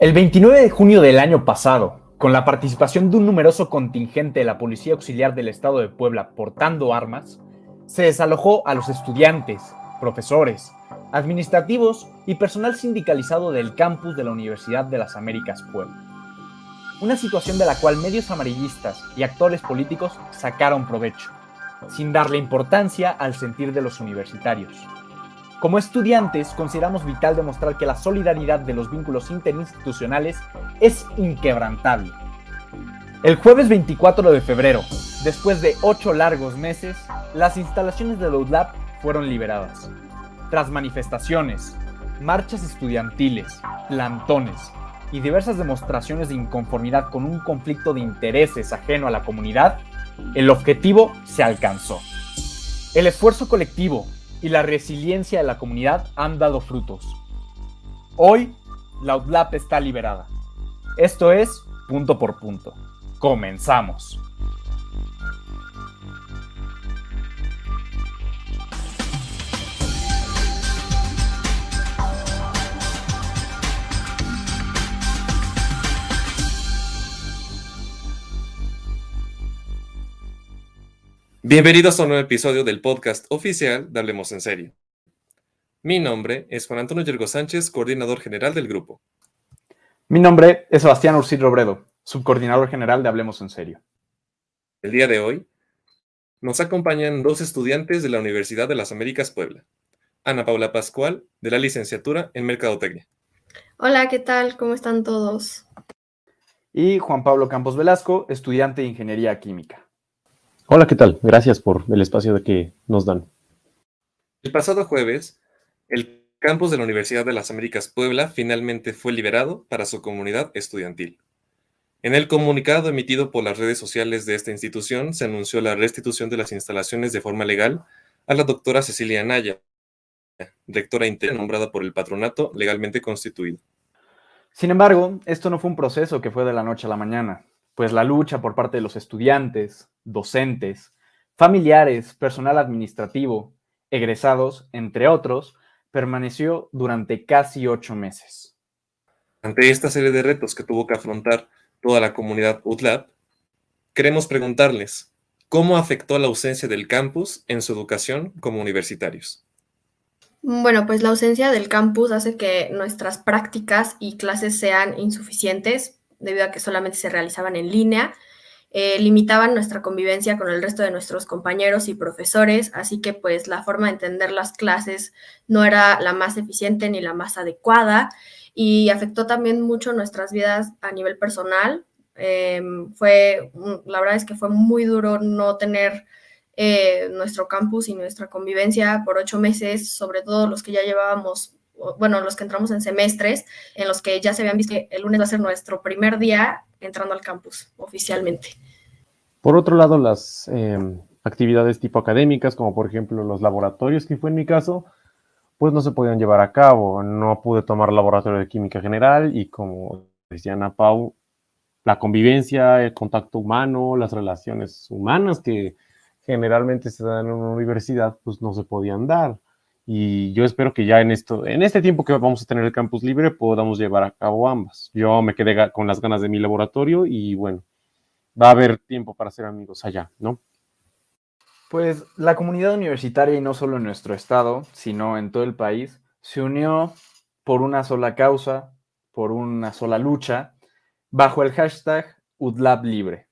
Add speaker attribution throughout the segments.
Speaker 1: El 29 de junio del año pasado, con la participación de un numeroso contingente de la Policía Auxiliar del Estado de Puebla portando armas, se desalojó a los estudiantes, profesores, administrativos y personal sindicalizado del campus de la Universidad de las Américas Puebla. Una situación de la cual medios amarillistas y actores políticos sacaron provecho, sin darle importancia al sentir de los universitarios. Como estudiantes, consideramos vital demostrar que la solidaridad de los vínculos interinstitucionales es inquebrantable. El jueves 24 de febrero, después de ocho largos meses, las instalaciones de la fueron liberadas. Tras manifestaciones, marchas estudiantiles, plantones y diversas demostraciones de inconformidad con un conflicto de intereses ajeno a la comunidad, el objetivo se alcanzó. El esfuerzo colectivo y la resiliencia de la comunidad han dado frutos. Hoy, la UDLAP está liberada. Esto es punto por punto. Comenzamos.
Speaker 2: Bienvenidos a un nuevo episodio del podcast oficial de Hablemos en Serio. Mi nombre es Juan Antonio Yergo Sánchez, coordinador general del grupo.
Speaker 1: Mi nombre es Sebastián Ursid Robredo, subcoordinador general de Hablemos en Serio.
Speaker 2: El día de hoy nos acompañan dos estudiantes de la Universidad de las Américas Puebla. Ana Paula Pascual, de la licenciatura en Mercadotecnia.
Speaker 3: Hola, ¿qué tal? ¿Cómo están todos?
Speaker 1: Y Juan Pablo Campos Velasco, estudiante de Ingeniería Química.
Speaker 4: Hola, ¿qué tal? Gracias por el espacio de que nos dan.
Speaker 2: El pasado jueves, el campus de la Universidad de las Américas Puebla finalmente fue liberado para su comunidad estudiantil. En el comunicado emitido por las redes sociales de esta institución se anunció la restitución de las instalaciones de forma legal a la doctora Cecilia Anaya, rectora interna nombrada por el patronato legalmente constituido.
Speaker 1: Sin embargo, esto no fue un proceso que fue de la noche a la mañana pues la lucha por parte de los estudiantes, docentes, familiares, personal administrativo, egresados, entre otros, permaneció durante casi ocho meses.
Speaker 2: Ante esta serie de retos que tuvo que afrontar toda la comunidad UTLAB, queremos preguntarles, ¿cómo afectó la ausencia del campus en su educación como universitarios?
Speaker 3: Bueno, pues la ausencia del campus hace que nuestras prácticas y clases sean insuficientes debido a que solamente se realizaban en línea, eh, limitaban nuestra convivencia con el resto de nuestros compañeros y profesores, así que pues la forma de entender las clases no era la más eficiente ni la más adecuada y afectó también mucho nuestras vidas a nivel personal. Em, fue, la verdad es que fue muy duro no tener eh, nuestro campus y nuestra convivencia por ocho meses, sobre todo los que ya llevábamos bueno, los que entramos en semestres, en los que ya se habían visto que el lunes va a ser nuestro primer día entrando al campus oficialmente.
Speaker 4: Por otro lado, las em, actividades tipo académicas, como por ejemplo los laboratorios, que fue en mi caso, pues no se podían llevar a cabo. No pude tomar laboratorio de química general y como decía Ana Pau, la convivencia, el contacto humano, las relaciones humanas que generalmente se dan en una universidad, pues no se podían dar. Y yo espero que ya en esto, en este tiempo que vamos a tener el campus libre, podamos llevar a cabo ambas. Yo me quedé con las ganas de mi laboratorio y bueno, va a haber tiempo para ser amigos allá, ¿no?
Speaker 1: Pues la comunidad universitaria, y no solo en nuestro estado, sino en todo el país, se unió por una sola causa, por una sola lucha, bajo el hashtag UDLAB Libre.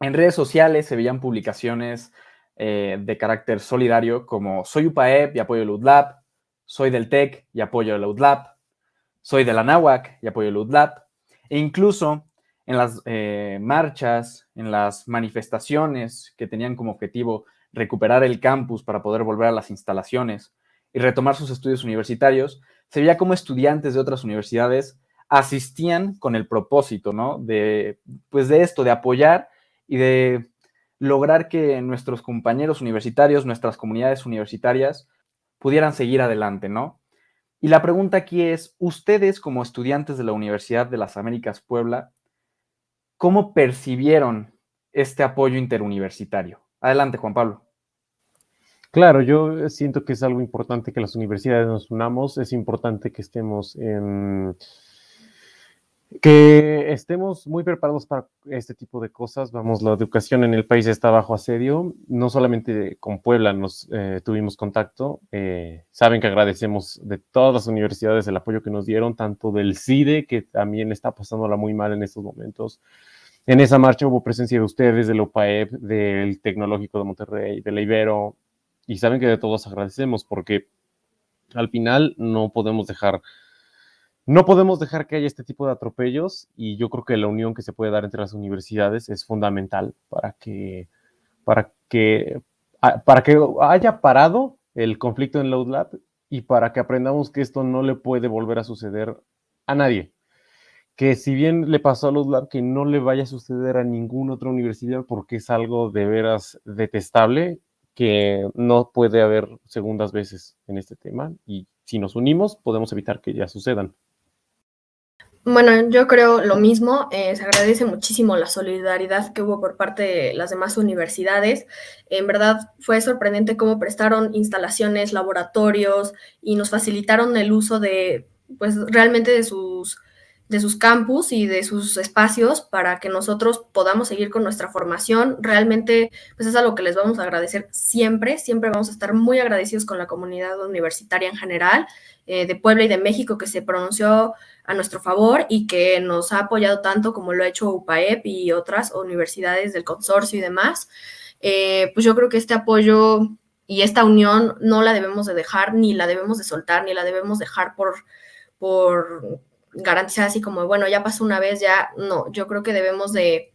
Speaker 1: En redes sociales se veían publicaciones eh, de carácter solidario como soy UPAEP y apoyo el UDLAP, soy del TEC y apoyo el UDLAP, soy de la NAWAC y apoyo el UDLAP, e incluso en las eh, marchas, en las manifestaciones que tenían como objetivo recuperar el campus para poder volver a las instalaciones y retomar sus estudios universitarios, se veía como estudiantes de otras universidades asistían con el propósito, ¿no? De, pues de esto, de apoyar y de lograr que nuestros compañeros universitarios, nuestras comunidades universitarias pudieran seguir adelante, ¿no? Y la pregunta aquí es, ustedes como estudiantes de la Universidad de las Américas Puebla, ¿cómo percibieron este apoyo interuniversitario? Adelante, Juan Pablo.
Speaker 4: Claro, yo siento que es algo importante que las universidades nos unamos, es importante que estemos en que estemos muy preparados para este tipo de cosas. Vamos, la educación en el país está bajo asedio. No solamente con Puebla nos eh, tuvimos contacto. Eh, saben que agradecemos de todas las universidades el apoyo que nos dieron, tanto del CIDE, que también está pasándola muy mal en estos momentos. En esa marcha hubo presencia de ustedes, del OPAEP, del Tecnológico de Monterrey, de la Ibero, y saben que de todos agradecemos porque al final no podemos dejar no podemos dejar que haya este tipo de atropellos y yo creo que la unión que se puede dar entre las universidades es fundamental para que, para que, para que haya parado el conflicto en Load Lab y para que aprendamos que esto no le puede volver a suceder a nadie. Que si bien le pasó a Load Lab, que no le vaya a suceder a ninguna otra universidad porque es algo de veras detestable que no puede haber segundas veces en este tema y si nos unimos podemos evitar que ya sucedan.
Speaker 3: Bueno, yo creo lo mismo. Eh, se agradece muchísimo la solidaridad que hubo por parte de las demás universidades. En verdad fue sorprendente cómo prestaron instalaciones, laboratorios y nos facilitaron el uso de, pues realmente de sus, de sus campus y de sus espacios para que nosotros podamos seguir con nuestra formación. Realmente, pues es algo que les vamos a agradecer siempre. Siempre vamos a estar muy agradecidos con la comunidad universitaria en general eh, de Puebla y de México que se pronunció a nuestro favor y que nos ha apoyado tanto como lo ha hecho UPAEP y otras universidades del consorcio y demás. Eh, pues yo creo que este apoyo y esta unión no la debemos de dejar, ni la debemos de soltar, ni la debemos dejar por, por garantizar así como, bueno, ya pasó una vez, ya no, yo creo que debemos de,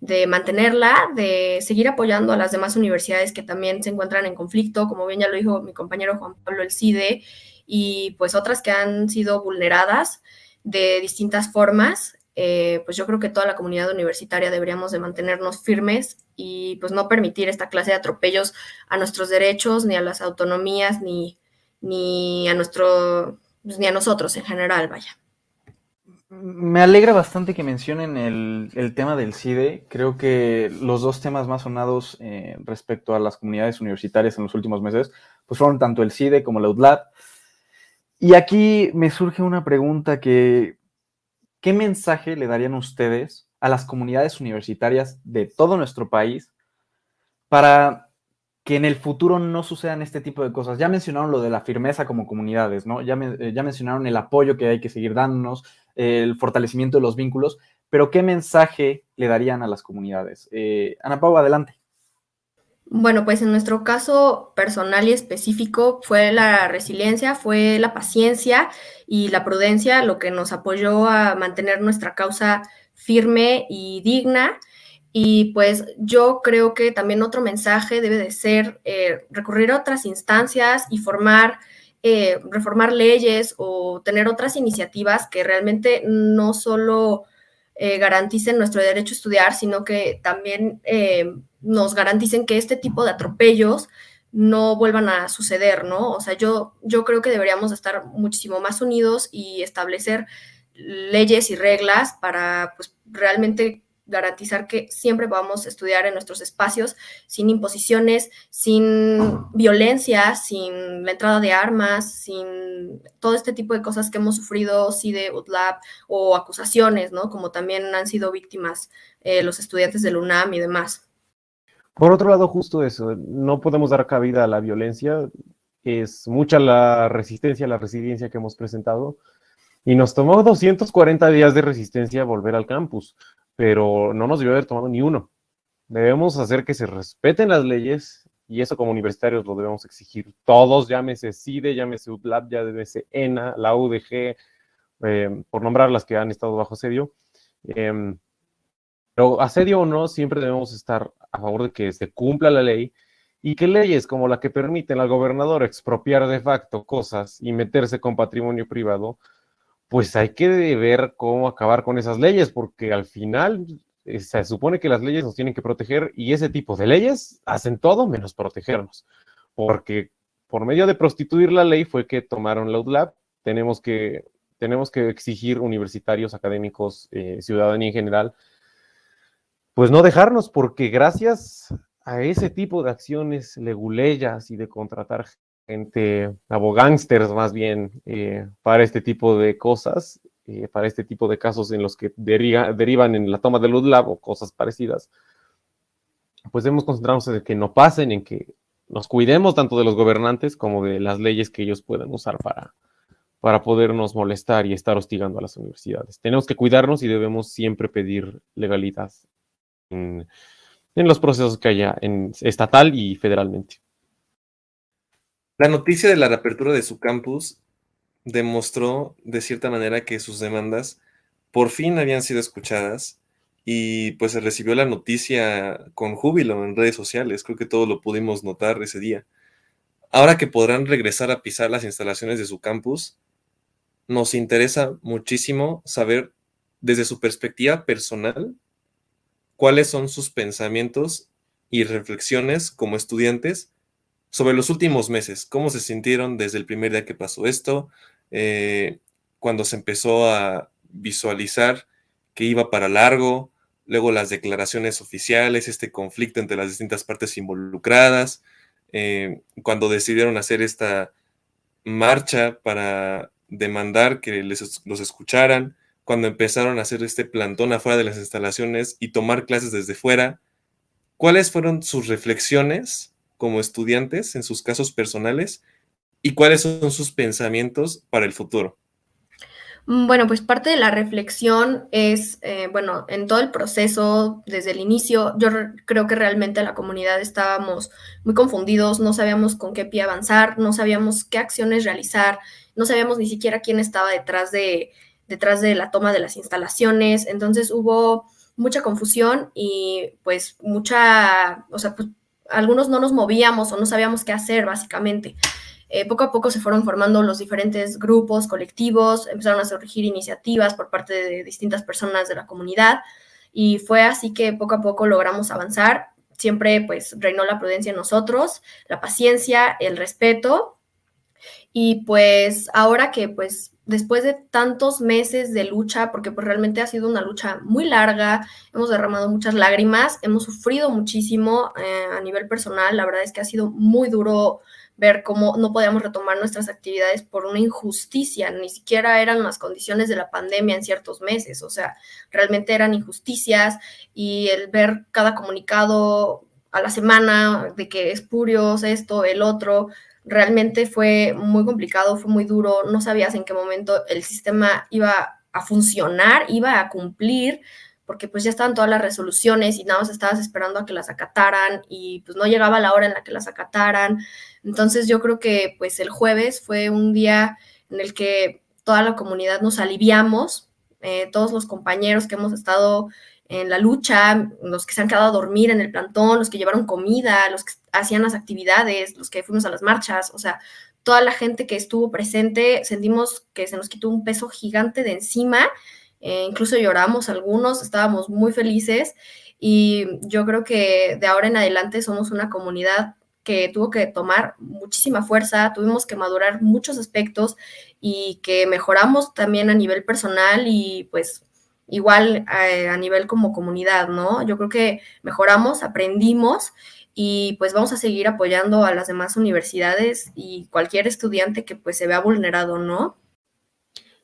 Speaker 3: de mantenerla, de seguir apoyando a las demás universidades que también se encuentran en conflicto, como bien ya lo dijo mi compañero Juan Pablo El CIDE, y pues otras que han sido vulneradas de distintas formas, eh, pues yo creo que toda la comunidad universitaria deberíamos de mantenernos firmes y pues no permitir esta clase de atropellos a nuestros derechos, ni a las autonomías, ni, ni a nuestro, pues, ni a nosotros en general, vaya.
Speaker 1: Me alegra bastante que mencionen el, tema del CIDE. Creo que los dos temas más sonados eh, respecto a las comunidades universitarias en los últimos meses, pues fueron tanto el CIDE como la UDLAT. Y aquí me surge una pregunta que, ¿qué mensaje le darían ustedes a las comunidades universitarias de todo nuestro país para que en el futuro no sucedan este tipo de cosas? Ya mencionaron lo de la firmeza como comunidades, ¿no? Ya, eh, ya mencionaron el apoyo que hay que seguir dándonos, el fortalecimiento de los vínculos, pero ¿qué mensaje le darían a las comunidades? Eh, Ana Pau, adelante.
Speaker 3: Bueno, pues en nuestro caso personal y específico fue la resiliencia, fue la paciencia y la prudencia lo que nos apoyó a mantener nuestra causa firme y digna. Y pues yo creo que también otro mensaje debe de ser eh, recurrir a otras instancias y formar, eh, reformar leyes o tener otras iniciativas que realmente no solo eh, garanticen nuestro derecho a estudiar, sino que también nos garanticen que este tipo de atropellos no vuelvan a suceder, ¿no? O sea, yo, yo creo que deberíamos estar muchísimo más unidos y establecer leyes y reglas para pues, realmente garantizar que siempre podamos estudiar en nuestros espacios sin imposiciones, sin violencia, sin la entrada de armas, sin todo este tipo de cosas que hemos sufrido, de UTLAB o acusaciones, ¿no? Como también han sido víctimas eh, los estudiantes del UNAM y demás.
Speaker 4: Por otro lado, justo eso, no podemos dar cabida a la violencia, es mucha la resistencia, la resiliencia que hemos presentado, y nos tomó 240 días de resistencia volver al campus, pero no nos debió haber tomado ni uno. Debemos hacer que se respeten las leyes, y eso como universitarios lo debemos exigir todos, llámese CIDE, llámese UTLAB, llámese ENA, la UDG, eh, por nombrar las que han estado bajo asedio. Em, pero asedio o no, siempre debemos estar a favor de que se cumpla la ley y que leyes como la que permiten al gobernador expropiar de facto cosas y meterse con patrimonio privado, pues hay que ver cómo acabar con esas leyes, porque al final eh, se supone que las leyes nos tienen que proteger y ese tipo de leyes hacen todo menos protegernos, porque por medio de prostituir la ley fue que tomaron la UDLAB, tenemos que, tenemos que exigir universitarios, académicos, eh, ciudadanía en general, pues no dejarnos, porque gracias a ese tipo de acciones leguleyas y de contratar gente, abogánsters más bien, eh, para este tipo de cosas, eh, para este tipo de casos en los que derivan en la toma de luz lab o cosas parecidas, pues debemos concentrarnos en que no pasen, en que nos cuidemos tanto de los gobernantes como de las leyes que ellos puedan usar para, para podernos molestar y estar hostigando a las universidades. Tenemos que cuidarnos y debemos siempre pedir legalidad en, en los procesos que haya en estatal y federalmente.
Speaker 2: La noticia de la reapertura de su campus demostró de cierta manera que sus demandas por fin habían sido escuchadas y pues se recibió la noticia con júbilo en redes sociales, creo que todos lo pudimos notar ese día. Ahora que podrán regresar a pisar las instalaciones de su campus, nos interesa muchísimo saber desde su perspectiva personal cuáles son sus pensamientos y reflexiones como estudiantes sobre los últimos meses, cómo se sintieron desde el primer día que pasó esto, eh, cuando se empezó a visualizar que iba para largo, luego las declaraciones oficiales, este conflicto entre las distintas partes involucradas, eh, cuando decidieron hacer esta marcha para demandar que les, los escucharan, cuando empezaron a hacer este plantón afuera de las instalaciones y tomar clases desde fuera, ¿cuáles fueron sus reflexiones como estudiantes en sus casos personales y cuáles son sus pensamientos para el futuro.
Speaker 3: Mm, bueno, pues parte de la reflexión es, eh, bueno, en todo el proceso, desde el inicio, yo creo que realmente la comunidad estábamos muy confundidos, no sabíamos con qué pie avanzar, no sabíamos qué acciones realizar, no sabíamos ni siquiera quién estaba detrás de, detrás de la toma de las instalaciones, entonces hubo mucha confusión y pues mucha, o sea, pues algunos no nos movíamos o no sabíamos qué hacer, básicamente. Eh, poco a poco se fueron formando los diferentes grupos, colectivos, empezaron a surgir iniciativas por parte de distintas personas de la comunidad y fue así que poco a poco logramos avanzar. Siempre pues reinó la prudencia en nosotros, la paciencia, el respeto y pues ahora que pues después de tantos meses de lucha, porque pues realmente ha sido una lucha muy larga, hemos derramado muchas lágrimas, hemos sufrido muchísimo eh, a nivel personal, la verdad es que ha sido muy duro ver cómo no podíamos retomar nuestras actividades por una injusticia, ni siquiera eran las condiciones de la pandemia en ciertos meses, o sea, realmente eran injusticias y el ver cada comunicado a la semana de que espurios, esto, el otro, realmente fue muy complicado, fue muy duro, no sabías en qué momento el sistema iba a funcionar, iba a cumplir, porque pues ya estaban todas las resoluciones y nada más estabas esperando a que las acataran y pues no llegaba la hora en la que las acataran. Entonces yo creo que pues el jueves fue un día en el que toda la comunidad nos aliviamos, eh, todos los compañeros que hemos estado en la lucha, los que se han quedado a dormir en el plantón, los que llevaron comida, los que hacían las actividades, los que fuimos a las marchas, o sea, toda la gente que estuvo presente, sentimos que se nos quitó un peso gigante de encima, eh, incluso lloramos algunos, estábamos muy felices y yo creo que de ahora en adelante somos una comunidad que tuvo que tomar muchísima fuerza, tuvimos que madurar muchos aspectos y que mejoramos también a nivel personal y pues igual eh, a, nivel como comunidad, ¿no? Yo creo que mejoramos, aprendimos y pues vamos a seguir apoyando a las demás universidades y cualquier estudiante que pues se vea vulnerado, ¿no?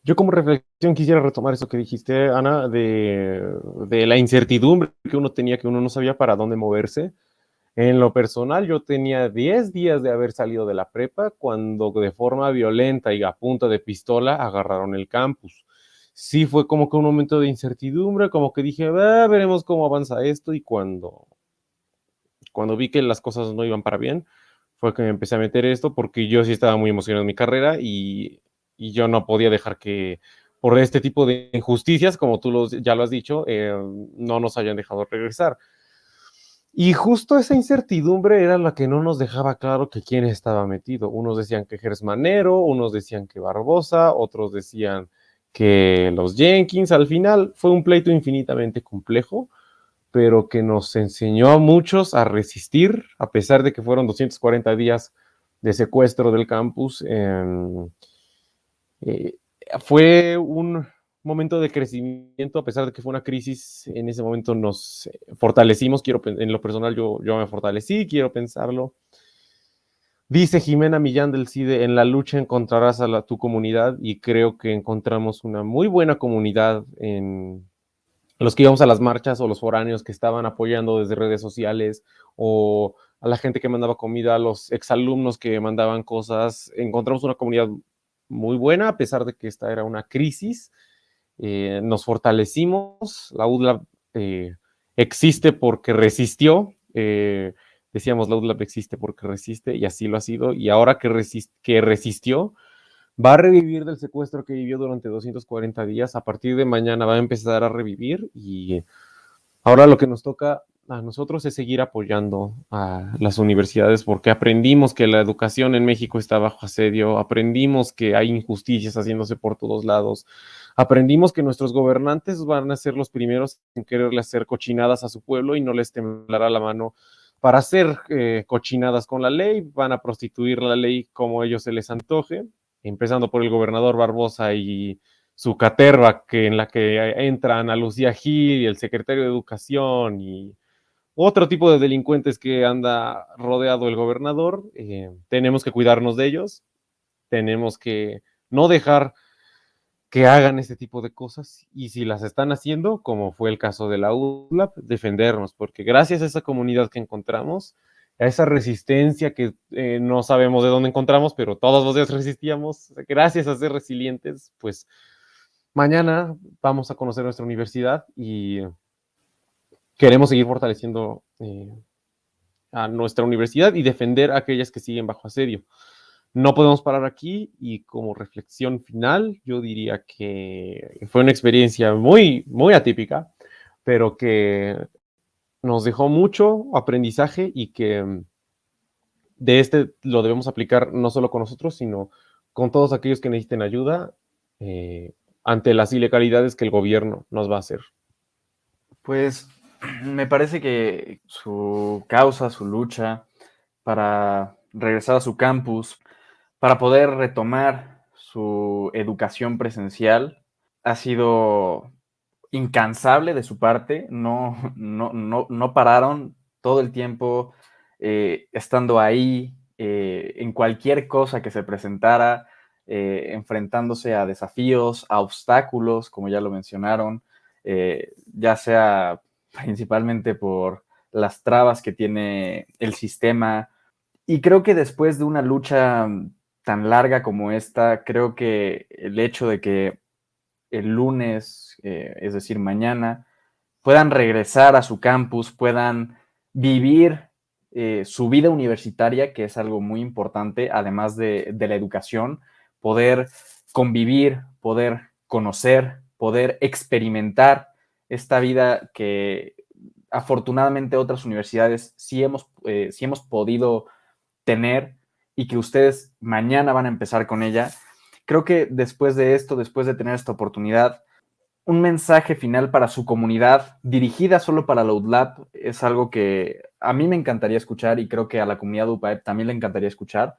Speaker 4: Yo como reflexión quisiera retomar eso que dijiste, Ana, de, de, la incertidumbre que uno tenía, que uno no sabía para dónde moverse. En lo personal, yo tenía 10 días de haber salido de la prepa cuando de forma violenta y a punta de pistola agarraron el campus sí fue como que un momento de incertidumbre, como que dije, ah, veremos cómo avanza esto y cuando, cuando vi que las cosas no iban para bien, fue que me empecé a meter esto porque yo sí estaba muy emocionado en mi carrera y, yo no podía dejar que por este tipo de injusticias, como tú ya lo has dicho, eh, no nos hayan dejado regresar. Y justo esa incertidumbre era la que no nos dejaba claro que quién estaba metido. Unos decían que Gersmanero, unos decían que Barbosa, otros decían que los Jenkins. Al final fue un pleito infinitamente complejo, pero que nos enseñó a muchos a resistir, a pesar de que fueron 240 días de secuestro del campus. Em, eh, fue un momento de crecimiento, a pesar de que fue una crisis, en ese momento nos fortalecimos, quiero, en lo personal yo, yo me fortalecí, quiero pensarlo. Dice Jimena Millán del CIDE, en la lucha encontrarás a tu comunidad y creo que encontramos una muy buena comunidad en los que íbamos a las marchas o los foráneos que estaban apoyando desde redes sociales o a la gente que mandaba comida, a los exalumnos que mandaban cosas. Encontramos una comunidad muy buena a pesar de que esta era una crisis. Eh, nos fortalecimos, la UDLAB eh, existe porque resistió. Eh, decíamos, UDLAB existe porque resiste y así lo ha sido. Y ahora que, que resistió, va a revivir del secuestro que vivió durante 240 días. A partir de mañana va a empezar a revivir y ahora lo que nos toca a nosotros es seguir apoyando a las universidades porque aprendimos que la educación en México está bajo asedio, aprendimos que hay injusticias haciéndose por todos lados, aprendimos que nuestros gobernantes van a ser los primeros en quererle hacer cochinadas a su pueblo y no les temblará la mano para hacer eh, cochinadas con la ley, van a prostituir la ley como ellos se les antoje empezando por el gobernador Barbosa y su caterva, que en la que entra Ana Lucía Gil y el secretario de Educación y otro tipo de delincuentes que anda rodeado el gobernador. Eh, tenemos que cuidarnos de ellos, tenemos que no dejar que hagan este tipo de cosas y si las están haciendo, como fue el caso de la ULAP, defendernos, porque gracias a esa comunidad que encontramos, a esa resistencia que eh, no sabemos de dónde encontramos, pero todos los días resistíamos. Gracias a ser resilientes, pues mañana vamos a conocer nuestra universidad y queremos seguir fortaleciendo eh, a nuestra universidad y defender a aquellas que siguen bajo asedio. No podemos parar aquí y como reflexión final, yo diría que fue una experiencia muy, muy atípica, pero que nos dejó mucho aprendizaje y que de este lo debemos aplicar no solo con nosotros, sino con todos aquellos que necesiten ayuda eh, ante las ilegalidades que el gobierno nos va a hacer.
Speaker 1: Pues me parece que su causa, su lucha para regresar a su campus, para poder retomar su educación presencial, ha sido incansable de su parte, no, no, no, no pararon todo el tiempo eh, estando ahí eh, en cualquier cosa que se presentara, eh, enfrentándose a desafíos, a obstáculos, como ya lo mencionaron, ya sea principalmente por las trabas que tiene el sistema. Y creo que después de una lucha tan larga como esta, creo que el hecho de que el lunes, eh, es decir, mañana, puedan regresar a su campus, puedan vivir eh, su vida universitaria, que es algo muy importante, además de, la educación, poder convivir, poder conocer, poder experimentar esta vida que afortunadamente otras universidades sí hemos, eh, sí hemos podido tener y que ustedes mañana van a empezar con ella Creo que después de esto, después de tener esta oportunidad, un mensaje final para su comunidad dirigida solo para la UDLAB es algo que a mí me encantaría escuchar y creo que a la comunidad UPAEP también le encantaría escuchar.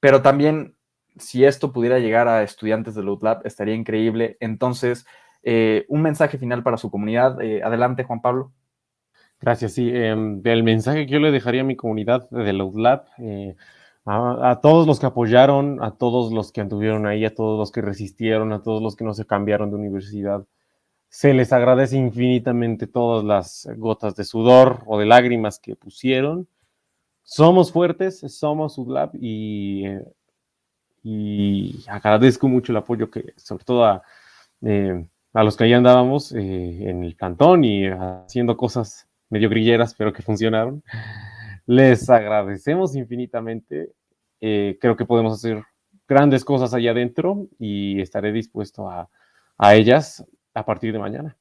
Speaker 1: Pero también, si esto pudiera llegar a estudiantes de la UDLAB, estaría increíble. Entonces, eh, un mensaje final para su comunidad. Eh, adelante, Juan Pablo.
Speaker 4: Gracias, sí. Em, el mensaje que yo le dejaría a mi comunidad de la UDLAB eh, a, todos los que apoyaron, a todos los que anduvieron ahí, a todos los que resistieron, a todos los que no se cambiaron de universidad. Se les agradece infinitamente todas las gotas de sudor o de lágrimas que pusieron. Somos fuertes, somos UDLAB y, y agradezco mucho el apoyo que, sobre todo a, eh, a los que ahí andábamos eh, en el plantón y haciendo cosas medio grilleras, pero que funcionaron. Les agradecemos infinitamente. Eh, creo que podemos hacer grandes cosas allá adentro y estaré dispuesto a, ellas a partir de mañana.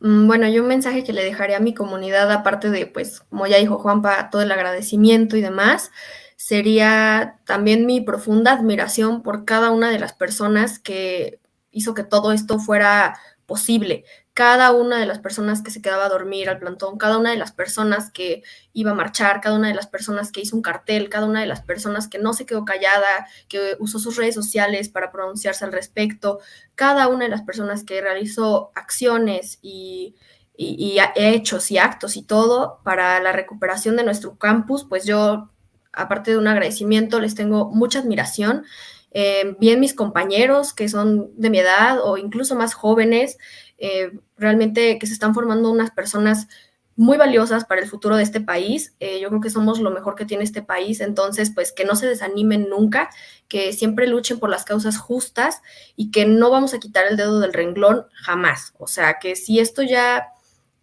Speaker 3: Mm, bueno, yo un mensaje que le dejaré a mi comunidad, aparte de, pues, como ya dijo Juanpa, todo el agradecimiento y demás, sería también mi profunda admiración por cada una de las personas que hizo que todo esto fuera posible cada una de las personas que se quedaba a dormir al plantón, cada una de las personas que iba a marchar, cada una de las personas que hizo un cartel, cada una de las personas que no se quedó callada, que usó sus redes sociales para pronunciarse al respecto, cada una de las personas que realizó acciones y, hechos y actos y todo para la recuperación de nuestro campus, pues yo aparte de un agradecimiento, les tengo mucha admiración. Eh, bien mis compañeros que son de mi edad o incluso más jóvenes, eh, realmente que se están formando unas personas muy valiosas para el futuro de este país. Eh, yo creo que somos lo mejor que tiene este país, entonces pues que no se desanimen nunca, que siempre luchen por las causas justas y que no vamos a quitar el dedo del renglón jamás. O sea, que si esto ya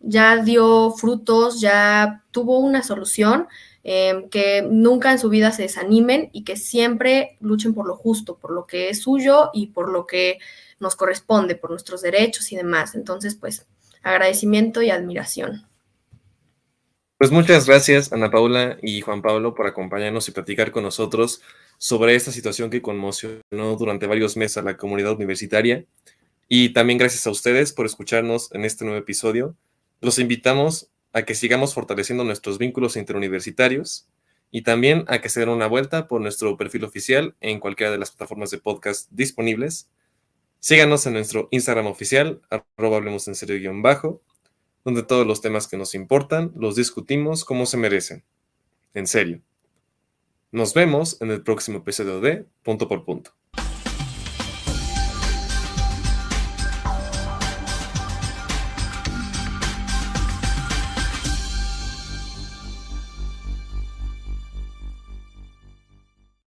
Speaker 3: ya dio frutos, ya tuvo una solución, em, que nunca en su vida se desanimen y que siempre luchen por lo justo, por lo que es suyo y por lo que nos corresponde, por nuestros derechos y demás. Entonces, pues, agradecimiento y admiración.
Speaker 2: Pues muchas gracias, Ana Paula y Juan Pablo, por acompañarnos y platicar con nosotros sobre esta situación que conmocionó durante varios meses a la comunidad universitaria. Y también gracias a ustedes por escucharnos en este nuevo episodio. Los invitamos a que sigamos fortaleciendo nuestros vínculos interuniversitarios y también a que se den una vuelta por nuestro perfil oficial en cualquiera de las plataformas de podcast disponibles. Síganos en nuestro Instagram oficial, arroba hablemos en serio guion bajo, donde todos los temas que nos importan los discutimos como se merecen. En serio. Nos vemos en el próximo episodio de Punto por Punto.